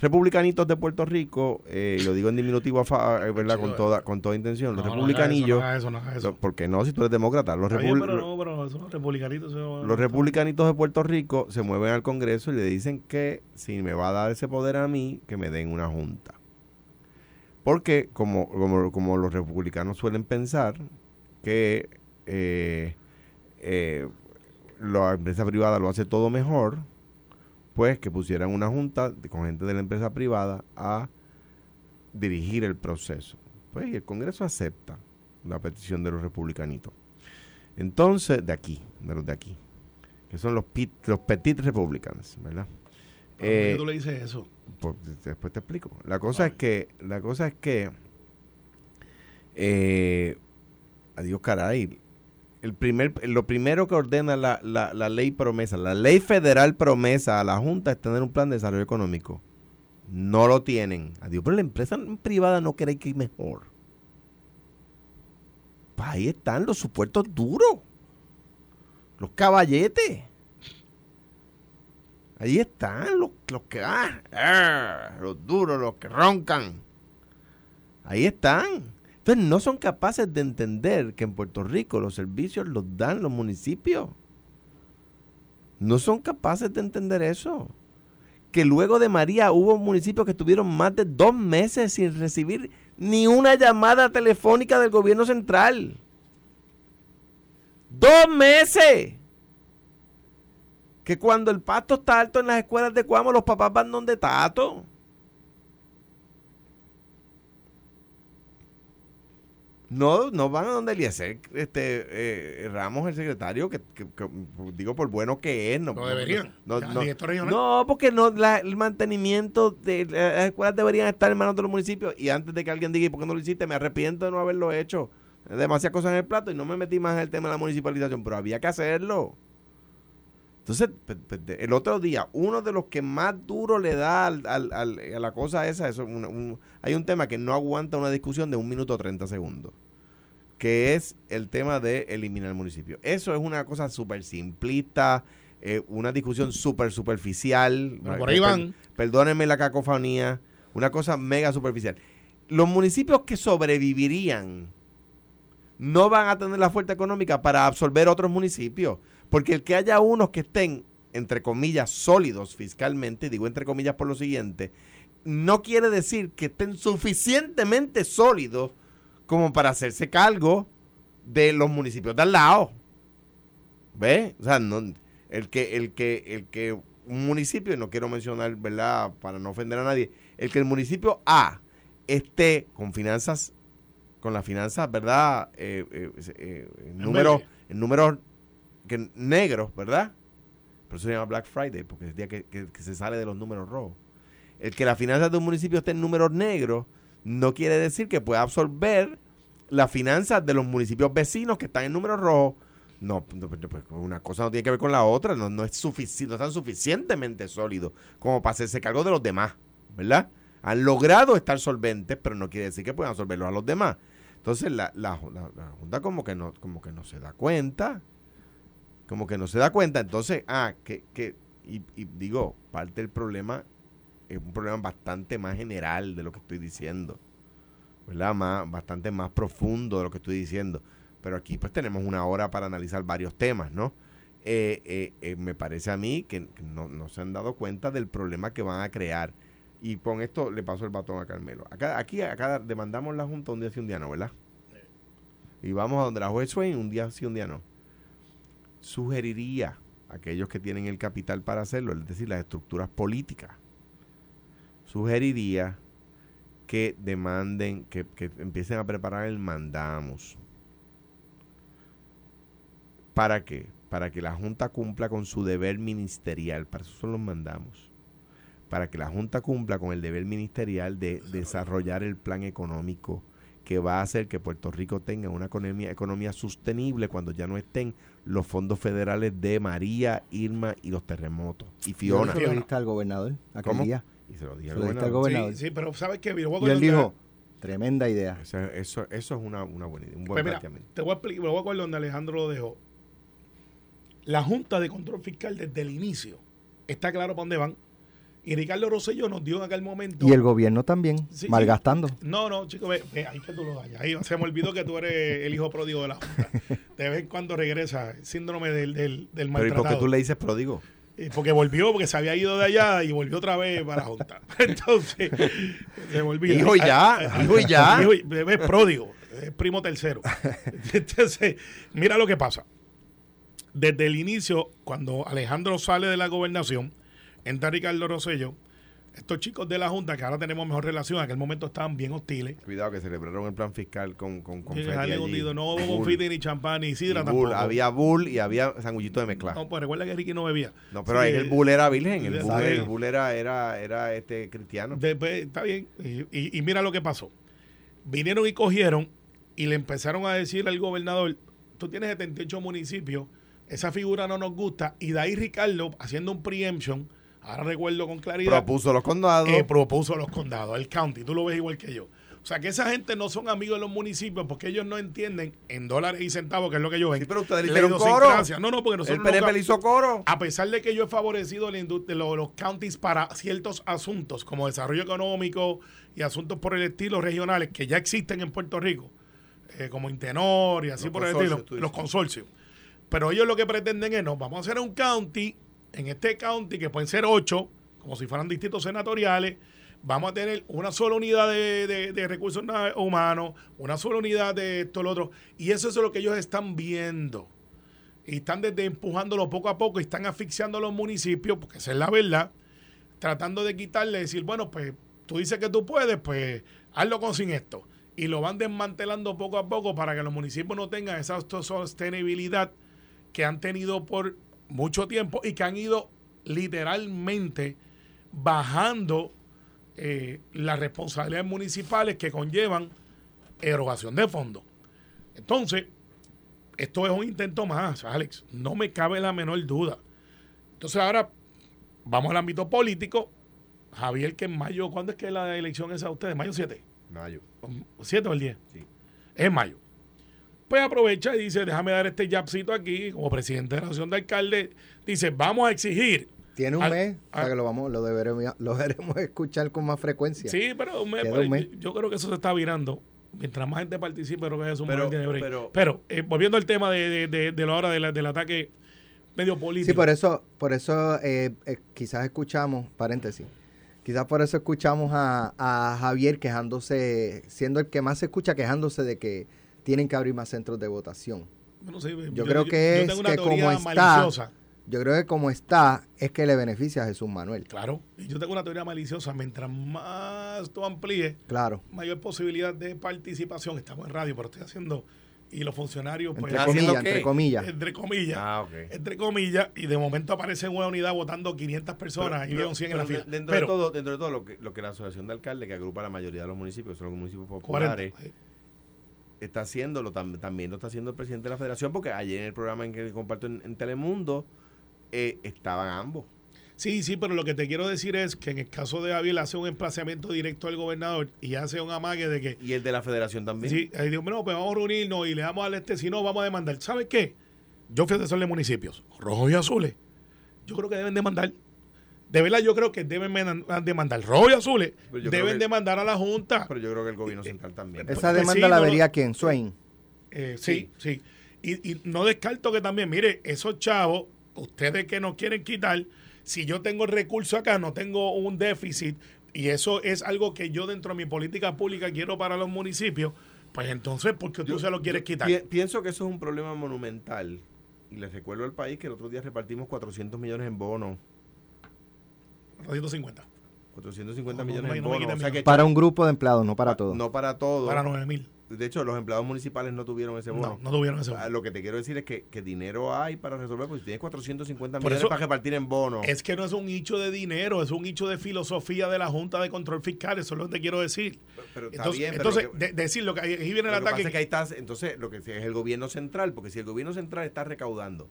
Republicanitos de Puerto Rico, eh, y lo digo en diminutivo, a fa- eh. Con toda, con toda intención, los No, republicanillos, No eso, no. Si tú eres demócrata, los, bien, pero pero esos republicanitos. los republicanitos de Puerto Rico se mueven al Congreso y le dicen que si me va a dar ese poder a mí, que me den una junta. Porque como, como, como los republicanos suelen pensar que eh, eh, la empresa privada lo hace todo mejor, pues que pusieran una junta con gente de la empresa privada a dirigir el proceso. Pues y el Congreso acepta la petición de los republicanitos. Entonces, de aquí, de los de aquí, que son los, pit- los petit republicans, ¿verdad? ¿Por qué Eh, tú le dices eso? pues, después te explico. La cosa es que, la cosa es que, eh, adiós caray, el primer, lo primero que ordena la, la, la ley promesa, la ley federal promesa a la Junta es tener un plan de desarrollo económico. No lo tienen. Adiós, pero la empresa privada no quiere que ir mejor. Pues ahí están los supuestos duros. Los caballetes. Ahí están los, los que ah, ah, los duros, los que roncan. Ahí están. Entonces no son capaces de entender que en Puerto Rico los servicios los dan los municipios. No son capaces de entender eso. Que luego de María hubo municipios que estuvieron más de dos meses sin recibir ni una llamada telefónica del gobierno central. ¡Dos meses! que cuando el pasto está alto en las escuelas de Cuamo, los papás van donde Tato. No, no van a donde Eliezer este, eh, Ramos, el secretario, que, que- que, digo por bueno que es. No, No deberían. No, no, no, porque no, la- el mantenimiento de las escuelas deberían estar en manos de los municipios. Y antes de que alguien diga, ¿y por qué no lo hiciste? Me arrepiento de no haberlo hecho. Demasiadas cosas en el plato y no me metí más en el tema de la municipalización, pero había que hacerlo. Entonces, el otro día, uno de los que más duro le da al- al- al- a la cosa esa, eso, una- un- hay un tema que no aguanta una discusión de un minuto 30 segundos, que es el tema de eliminar el municipio. Eso es una cosa súper simplista, eh, una discusión súper superficial. Pero por ahí van. Perdónenme la cacofonía, una cosa mega superficial. Los municipios que sobrevivirían no van a tener la fuerza económica para absorber otros municipios. Porque el que haya unos que estén, entre comillas, sólidos fiscalmente, digo entre comillas por lo siguiente, no quiere decir que estén suficientemente sólidos como para hacerse cargo de los municipios de al lado. ¿Ves? O sea, no, el que, el que, el que un municipio, y no quiero mencionar, ¿verdad? Para no ofender a nadie, el que el municipio A esté con finanzas, con las finanzas, ¿verdad? Eh, eh, eh, números, en números que, negros, ¿verdad? Por eso se llama Black Friday, porque es el día que, se sale de los números rojos. El que las finanzas de un municipio estén en números negros no quiere decir que pueda absorber las finanzas de los municipios vecinos que están en números rojos. No, no, pues, pues, una cosa no tiene que ver con la otra, no, no es suficiente, no están suficientemente sólidos como para hacerse cargo de los demás, ¿verdad? Han logrado estar solventes, pero no quiere decir que puedan absorberlos a los demás. Entonces la- la Junta como que no, como que no se da cuenta, como que no se da cuenta. Entonces, ah, que, que y, y digo, parte del problema es un problema bastante más general de lo que estoy diciendo, ¿verdad? Más, bastante más profundo de lo que estoy diciendo. Pero aquí pues tenemos una hora para analizar varios temas, ¿no? Eh, eh, eh, me parece a mí que, no, no se han dado cuenta del problema que van a crear. Y con esto le paso el batón a Carmelo. Acá, aquí acá demandamos la Junta un día sí, un día no, ¿verdad? Y vamos a donde la juez Swain un día sí, un día no. Sugeriría aquellos que tienen el capital para hacerlo, es decir, las estructuras políticas, sugeriría que demanden, que, que empiecen a preparar el mandamos. ¿Para qué? Para que la Junta cumpla con su deber ministerial, para eso son los mandamos. Para que la Junta cumpla con el deber ministerial de desarrollar el plan económico que va a hacer que Puerto Rico tenga una economía, economía sostenible cuando ya no estén los fondos federales de María, Irma y los terremotos. Y Fiona. ¿Se lo diste al gobernador aquel ¿Cómo? día? Y se lo dije al gobernador. gobernador. Sí, sí, pero ¿sabes qué? Mira, voy a Y él dijo, tremenda idea. Eso, eso, eso es una, una buena idea, un buen Pues mira, planteamiento. te voy a explicar, me voy a acordar donde Alejandro lo dejó. La Junta de Control Fiscal desde el inicio está claro para dónde van. Y Ricardo Rosselló nos dio en aquel momento. Y el gobierno también, Sí, sí. malgastando. No, no, chico, ve, ve, ahí que tú lo dañas. Ahí se me olvidó que tú eres el hijo pródigo de la Junta. De vez en cuando regresa el síndrome del, del, del Pero ¿y maltratado. por qué tú le dices pródigo? Eh, Porque volvió, porque se había ido de allá y volvió otra vez para la Junta. Entonces, se me olvida. Hijo y ya, hijo y ya. hijo y- es pródigo, es primo tercero. Entonces, mira lo que pasa. Desde el inicio, cuando Alejandro sale de la gobernación, entra Ricardo Rosello, estos chicos de la Junta, que ahora tenemos mejor relación, en aquel momento estaban bien hostiles. Cuidado que celebraron el plan fiscal con, con confeti allí. hundido. No hubo confite, ni champán, ni sidra bull. tampoco. Había bull y había sangullito de mezcla. No, pues recuerda que Ricky no bebía. No, pero que- el bull era virgen, el bull, el bull era, era, era este cristiano. Después, está bien. Y, y- y mira lo que pasó. Vinieron y cogieron y le empezaron a decir al gobernador, tú tienes 78 municipios, esa figura no nos gusta. Y de ahí Ricardo, haciendo un preemption, ahora recuerdo con claridad, Propuso los condados. eh, propuso los condados, el county. Tú lo ves igual que yo. O sea, que esa gente no son amigos de los municipios porque ellos no entienden en dólares y centavos, que es lo que ellos ven. Sí, pero ustedes le hicieron coro. No, no, porque el nosotros PNP nunca- le hizo coro. a pesar de que yo he favorecido la industria, los, los counties para ciertos asuntos, como desarrollo económico y asuntos por el estilo regionales que ya existen en Puerto Rico, eh, como Intenor y así Los por el estilo, los consorcios. Pero ellos lo que pretenden es, no, vamos a hacer un county, en este county, que pueden ser ocho, como si fueran distritos senatoriales, vamos a tener una sola unidad de, de- recursos humanos, una sola unidad de esto, lo otro, y eso es lo que ellos están viendo y están desde empujándolo poco a poco y están asfixiando a los municipios, porque esa es la verdad, tratando de quitarle, decir, bueno, pues tú dices que tú puedes, pues hazlo con sin esto. Y lo van desmantelando poco a poco para que los municipios no tengan esa sostenibilidad que han tenido por mucho tiempo y que han ido literalmente bajando eh, las responsabilidades municipales que conllevan erogación de fondos. Entonces, esto es un intento más, Alex. No me cabe la menor duda. Entonces ahora vamos al ámbito político. Javier, que en mayo, ¿cuándo es que la elección es a ustedes? ¿Mayo 7? Mayo. ¿7 o el 10? Sí. Es mayo. Pues aprovecha y dice, déjame dar este jabcito aquí, como presidente de la asociación de alcaldes. Dice, vamos a exigir. Tiene un Al- mes, o sea al- que lo vamos, lo deberemos, lo veremos escuchar con más frecuencia. Sí, pero pero un mes. yo, yo creo que eso se está virando. Mientras más gente participe, creo que Pero- tiene break. pero- Pero, eh, volviendo al tema de, de, de, de la hora de la- del ataque medio político. Sí, por eso, por eso eh, eh, quizás escuchamos, paréntesis, quizás por eso escuchamos a, a Javier quejándose, siendo el que más se escucha quejándose de que tienen que abrir más centros de votación. Yo creo que es tengo una que como teoría está- maliciosa. Yo creo que como está, es que le beneficia a Jesús Manuel. Claro. Y yo tengo una teoría maliciosa. Mientras más tú amplíes, Claro. mayor posibilidad de participación. Estamos en radio, pero estoy haciendo. Y los funcionarios, pues. Entre ¿haciendo comillas, entre comillas. Entre comillas. Ah, ok. Entre comillas. Y de momento aparece en una unidad votando 500 personas y vieron 100 en la fila. Dentro, pero, de todo, dentro de todo lo que, lo que la Asociación de Alcaldes, que agrupa la mayoría de los municipios, son los municipios 40. Está haciéndolo, tam- también lo está haciendo el presidente de la federación, porque ayer en el programa en que comparto en, en Telemundo, eh, estaban ambos. Sí, sí, pero lo que te quiero decir es que en el caso de Javier hace un emplazamiento directo al gobernador y hace un amague de que Y el de la federación también. Sí, ahí digo, bueno, pues vamos a reunirnos y le damos al este, si no, vamos a demandar. ¿Sabes qué? Yo fui asesor de municipios, rojos y azules. Yo creo que deben demandar. De verdad, yo creo que deben men- demandar. Rojos y azules creo deben que- demandar a la Junta. Pero yo creo que el gobierno central también. Pues Esa sí, demanda la no lo- vería quién, Swain. Eh, sí, sí. Y, y no descarto que también, mire, esos chavos, ustedes que nos quieren quitar, si yo tengo el recurso acá, no tengo un déficit, y eso es algo que yo dentro de mi política pública quiero para los municipios, pues entonces, ¿por qué tú Yo- se lo quieres quitar? pi- pienso que eso es un problema monumental Y les recuerdo al país que el otro día repartimos 400 millones en bonos. 250. 450 No, no, millones no, en bonos. quiten O sea mi- que Para un grupo de empleados, no para todos. No para todos. Para 9 mil. De hecho, los empleados municipales no tuvieron ese bono. No, no tuvieron ese Ah, bono. Lo que te quiero decir es que, que dinero hay para resolver, porque si tienes 450 Por millones eso- para repartir en bonos. Es que no es un hecho de dinero, es un hecho de filosofía de la Junta de Control Fiscal, eso es lo que te quiero decir. pero está Entonces, bien, pero entonces lo que- de- decir lo que ahí viene el Lo que pasa ataque. es que ahí estás, entonces, lo que sí es el gobierno central, porque si el gobierno central está recaudando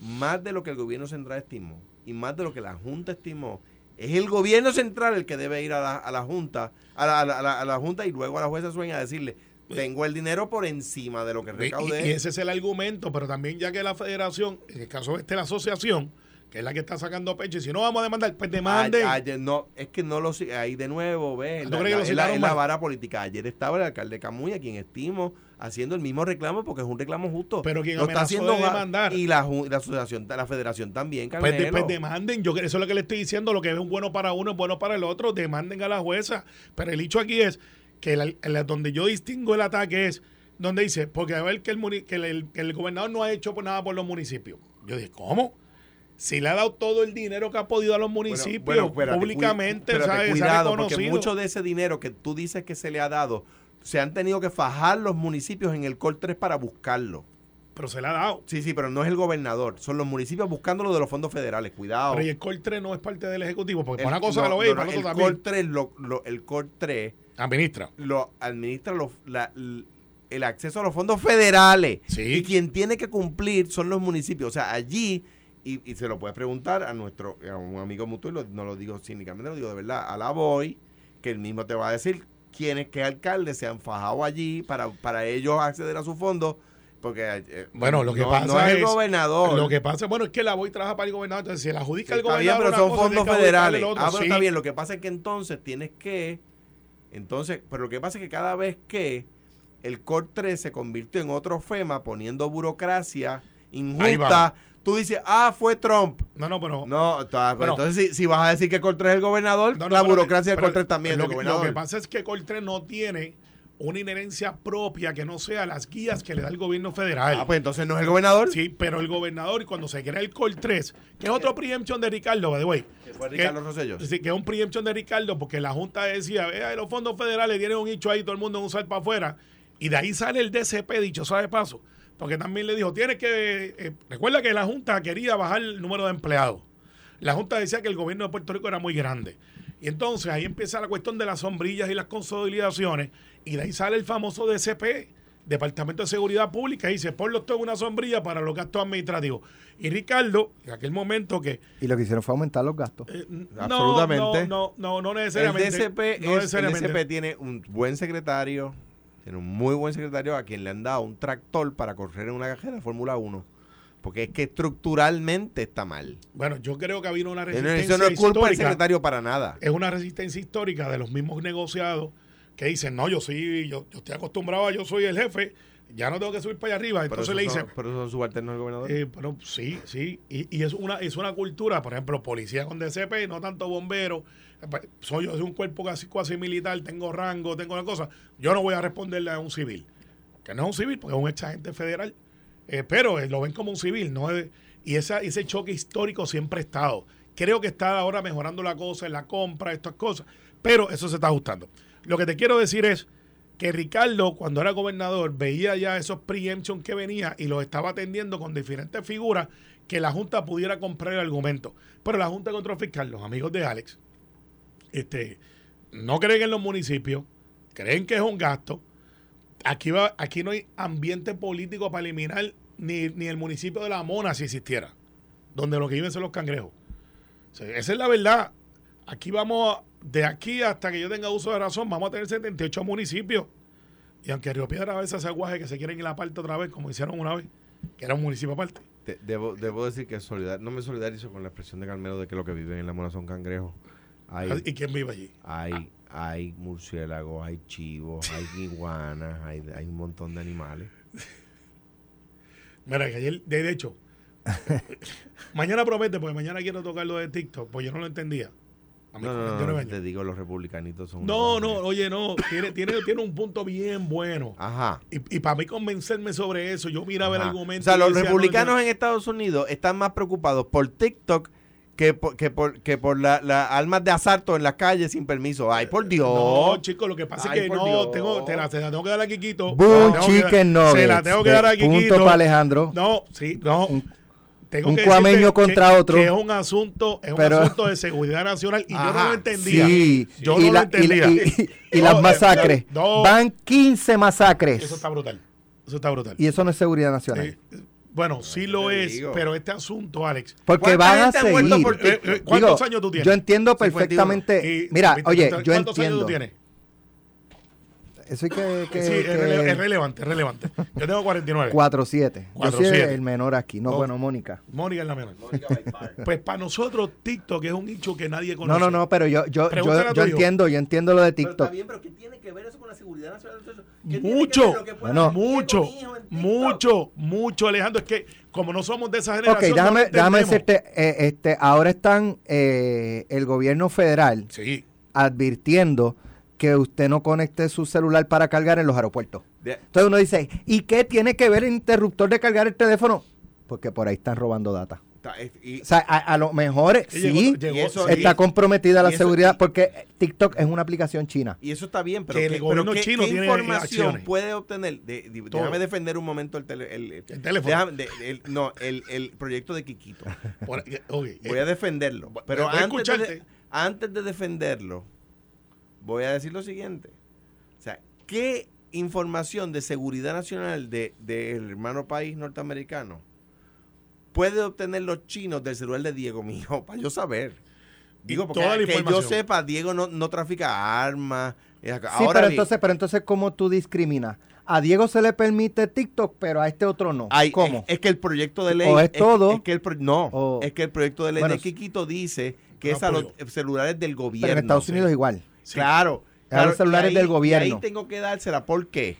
más de lo que el gobierno central estimó y más de lo que la Junta estimó, es el gobierno central el que debe ir a la, a la Junta, a la, a la- a la- Junta y luego a la jueza sueña a decirle, tengo el dinero por encima de lo que recaudé. Y, ese es el argumento, pero también ya que la federación, en el caso este la asociación, que es la que está sacando pecho, y si no vamos a demandar, pues demanden. Ay- ayer no, es que no lo si- ahí de nuevo, ves, ¿Tú la, la- la- la vara política. Ayer estaba el alcalde Camuy, a quien estimo, haciendo el mismo reclamo porque es un reclamo justo. Pero quien lo está haciendo de demandar. y la, la asociación, la federación también, Pues, Carmelo. pues demanden, yo eso es lo que le estoy diciendo, lo que es bueno para uno es bueno para el otro, demanden a la jueza. Pero el hecho aquí es que la- la- donde yo distingo el ataque es donde dice, porque a ver que el, que el, que el gobernador no ha hecho nada por los municipios. Yo dije, ¿cómo? Si le ha dado todo el dinero que ha podido a los Bueno, municipios bueno, espérate, públicamente, espérate, ¿sabes? Cuidado, porque mucho de ese dinero que tú dices que se le ha dado, se han tenido que fajar los municipios en el COR 3 para buscarlo. Pero se le ha dado. Sí, sí, pero no es el gobernador, son los municipios buscándolo de los fondos federales. Cuidado. Pero y el COR 3 no es parte del Ejecutivo, porque El- para una cosa no, lo ve no, para no, el también. COR 3, lo- lo- el COR 3 Administra. lo administra los- la- el acceso a los fondos federales. Sí. Y quien tiene que cumplir son los municipios. O sea, allí, y, y se lo puedes preguntar a nuestro a un amigo mutuo, y lo- no lo digo cínicamente, lo digo de verdad, a la voy, que él mismo te va a decir quiénes, qué alcaldes se han fajado allí para, para ellos acceder a sus fondos. Porque eh, Bueno, lo que no- pasa no es el gobernador. Lo que pasa, bueno, es que la voy trabaja para el gobernador, entonces si la adjudica el Está bien, gobernador. pero son cosa, fondos que federales. Ah, pero sí. está bien. Lo que pasa es que entonces tienes que. Entonces, pero lo que pasa es que cada vez que el COR 3 se convirtió en otro FEMA poniendo burocracia injusta. Tú dices, ah, fue Trump. No, no, pero. No, está- pues Bueno. entonces si, si vas a decir que 3 es el gobernador, no, no, la pero- burocracia pero COR 3 también Lo es que, el lo gobernador. que pasa es que Col 3 no tiene una inherencia propia que no sea las guías que le da el gobierno federal. ah, pues entonces no es el gobernador. Sí, pero el gobernador, y cuando se crea el Col 3, que es otro preemption de Ricardo, by the way. fue Ricardo Rosselló. Sí, que es un preemption de Ricardo, porque la Junta decía, vea, los fondos federales tienen un hecho ahí, todo el mundo en un sal para afuera. Y de ahí sale el DCP, dicho sea de paso. Porque también le dijo, tienes que. eh, recuerda que la Junta quería bajar el número de empleados. La Junta decía que el gobierno de Puerto Rico era muy grande. Y entonces ahí empieza la cuestión de las sombrillas y las consolidaciones. Y de ahí sale el famoso DCP, Departamento de Seguridad Pública, y dice, ponlo todo en una sombrilla para los gastos administrativos. Y Ricardo, en aquel momento que Y lo que hicieron fue aumentar los gastos. eh, Absolutamente. No, no, no, no El necesariamente. DCP, no es- el necesariamente. DCP tiene un buen secretario, tiene un muy buen secretario a quien le han dado un tractor para correr en una cajera de Fórmula 1. Porque es que estructuralmente está mal. Bueno, yo creo que ha habido una Eso resistencia no es culpa del histórica. secretario para nada. Es una resistencia histórica de los mismos negociados que dicen, no, yo sí, yo, yo estoy acostumbrado, a yo soy el jefe, ya no tengo que subir para allá arriba. Pero Entonces le esos dicen, son- pero son subalternos del gobernador. Eh, pero sí, sí. Y, y es una es una cultura, por ejemplo, policía con DCP, no tanto bomberos. Soy yo soy un cuerpo casi cuasi militar, tengo rango, tengo una cosa. Yo no voy a responderle a un civil. Que no es un civil, porque es un ex agente federal. Eh, pero eh, lo ven como un civil. no es- Y ese choque histórico siempre ha estado. Creo que está ahora mejorando la cosa en la compra, estas cosas. Pero eso se está ajustando. Lo que te quiero decir es que Ricardo, cuando era gobernador, veía ya esos preemption que venía y los estaba atendiendo con diferentes figuras que la Junta pudiera comprar el argumento. Pero la Junta de Control Fiscal, los amigos de Alex, este, no creen en los municipios, creen que es un gasto. Aquí, va, aquí no hay ambiente político para eliminar ni, ni el municipio de La Mona si existiera, donde lo que viven son los cangrejos. Esa es la verdad. Aquí vamos, de aquí hasta que yo tenga uso de razón, vamos a tener 78 municipios. Y aunque Río Piedra a veces hace aguaje que se quieren ir aparte otra vez, como hicieron una vez, que era un municipio aparte. Te- debo, debo decir que solidar, no me solidarizo con la expresión de Carmelo de que lo que viven en la mona son cangrejos. Hay, ¿Y quién vive allí? hay, hay murciélagos, hay chivos, hay iguanas, hay, hay un montón de animales. Mira, que ayer, de hecho, mañana promete, porque mañana quiero tocar lo de TikTok, pues yo no lo entendía. A mis No, no, no, 49 no, años. te digo, los republicanitos son. No, no, oye, no, tiene, tiene, tiene un punto bien bueno. Ajá. Y, y para mí convencerme sobre eso, yo miraba el Ajá. argumento. O sea, los decía, republicanos en Estados Unidos están más preocupados por TikTok que por, que por, que por la- las armas de asalto en las calles sin permiso. Ay, por Dios. No, chicos, lo que pasa Ay, es que por no, Dios. tengo, te la, te la tengo que dar a Quiquito. Boom Se la tengo que dar- Chicken Nuggets. Se la tengo que dar a Quiquito. punto para Alejandro. No, sí, no. Tengo un que cuameño contra que- otro. Que es un asunto, es un asunto de seguridad nacional y yo no lo entendía. Sí, Yo y, no la- lo entendía. y- y- y No, las eh, masacres. no. Van 15 masacres. Eso está brutal. Eso está brutal. Y eso no es seguridad nacional. Eh, bueno, sí lo es, digo. pero este asunto, Alex. Porque ¿Cuánta van a seguir. por? Eh, eh, ¿cuántos años tú tienes? Yo entiendo 51. perfectamente. y- Mira, oye, yo ¿Cuántos entiendo. años tú tienes? Eso hay que. que- sí, es, que- rele- es relevante, es relevante. Yo tengo 49. 4-7. Yo soy 4-7. el menor aquí. No, Oh. bueno, Mónica. Mónica es la menor. Pues para nosotros TikTok es un nicho que nadie No, conoce. no, no, pero yo, yo, yo, yo entiendo, yo entiendo lo de Pero TikTok. está bien, pero ¿qué tiene que ver eso con la seguridad nacional? Mucho, Bueno. mucho, mucho, mucho, Alejandro. Es que como no somos de esa Ok, generación. no déjame, lo déjame decirte, eh, este, ahora están eh, el gobierno federal Sí. advirtiendo que usted no conecte su celular para cargar en los aeropuertos. Entonces uno dice, ¿y qué tiene que ver el interruptor de cargar el teléfono? Porque por ahí están robando data. Y, O sea, a, a lo mejor sí llegó- llegó- y eso- está y- comprometida la eso- seguridad porque TikTok es una aplicación china. y eso está bien, pero, Que el ¿qué, gobierno pero qué- chino qué tiene información acciones. puede obtener? De- de- Todo. déjame defender un momento el, tele- el, El teléfono. déjame- de- el- no, el, el proyecto de Kikito. Por- eh, ok, Voy a defenderlo. Pero antes antes de defenderlo, voy a decir lo siguiente. O sea, ¿qué información de seguridad nacional del de, del hermano país norteamericano puede obtener los chinos del celular de Diego mío? Para yo saber. Digo, porque toda la que yo sepa, Diego no, no trafica armas. Eh, Sí, pero entonces, pero entonces, ¿cómo tú discriminas? A Diego se le permite TikTok, pero a este otro no. hay- ¿Cómo? Es, es que el proyecto de ley. O es todo, es que el pro- no, o- es que el proyecto de ley Bueno, de Kikito dice que No es a los celulares del gobierno. pero en Estados Unidos igual. Sí. Claro. A claro, los celulares y del y gobierno. ahí tengo que dársela. ¿Por qué?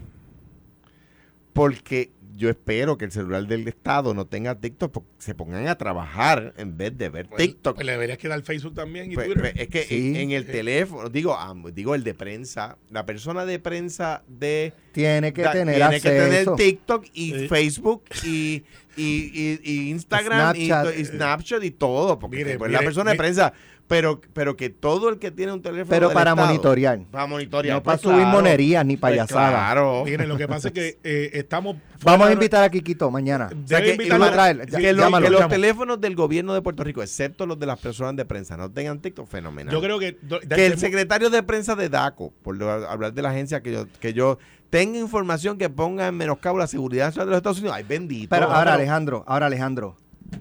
Porque yo espero que el celular del Estado no tenga TikTok, porque se pongan a trabajar en vez de ver Pues- TikTok. Pues le deberías quedar Facebook también y Pues, Twitter. pues, es que Sí. en, en el teléfono, digo, ah, digo el de prensa, la persona de prensa de Tiene que da- tener tiene que tener. TikTok y Sí. Facebook y, y, y- y Instagram y Snapchat. y, Snapchat y todo, porque Mire, pues, mire, la persona de prensa, pero, pero que todo el que tiene un teléfono Pero del para Estado- monitorear. para monitorear, No pues, para subir claro. monerías ni Pues, payasadas. claro. Miren, lo que pasa es que eh, estamos. Vamos a invitar a Kikito mañana. O sea, que, invitarlo- lo trae, ya- que lo- llámalo. que los teléfonos del gobierno de Puerto Rico, excepto los de las personas de prensa, no tengan TikTok, fenomenal. Yo creo que. do- que el de- secretario de prensa de DACO, por lo- hablar de la agencia que yo, que yo tenga información que ponga en menoscabo la seguridad nacional de los Estados Unidos, ay bendito. Pero ahora, Alejandro, ahora, Alejandro,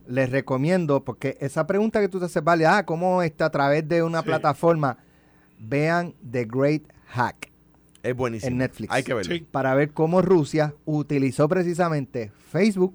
les recomiendo, porque esa pregunta que tú te haces, vale, ah, ¿cómo está a través de una Sí. plataforma? Vean The Great Hack es buenísimo. en Netflix. Hay que verlo. Sí. para ver cómo Rusia utilizó precisamente Facebook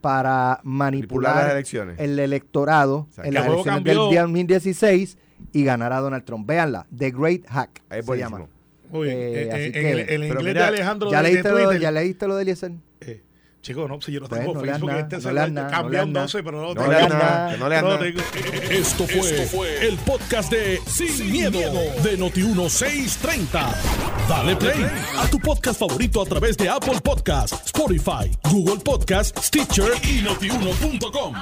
para Manipular las elecciones. el electorado sea, en las elecciones cambió. del día 2016 y ganar a Donald Trump. Véanla, The Great Hack Es se llama. Muy bien. Eh, Eh, así eh, en que- el, inglés mira, de Alejandro ¿Ya de, de leíste, lo. ¿Ya leíste lo de Eliezer? Eh, Chico, no, si yo no Pues, tengo no Facebook, nada, este no celular no nada. 12, pero no No tengo. que no leas No lo nada. tengo. Esto fue, el podcast de Sin, miedo, de Noti1630. Dale play a tu podcast favorito a través de Apple Podcasts, Spotify, Google Podcasts, Stitcher y notiuno.com.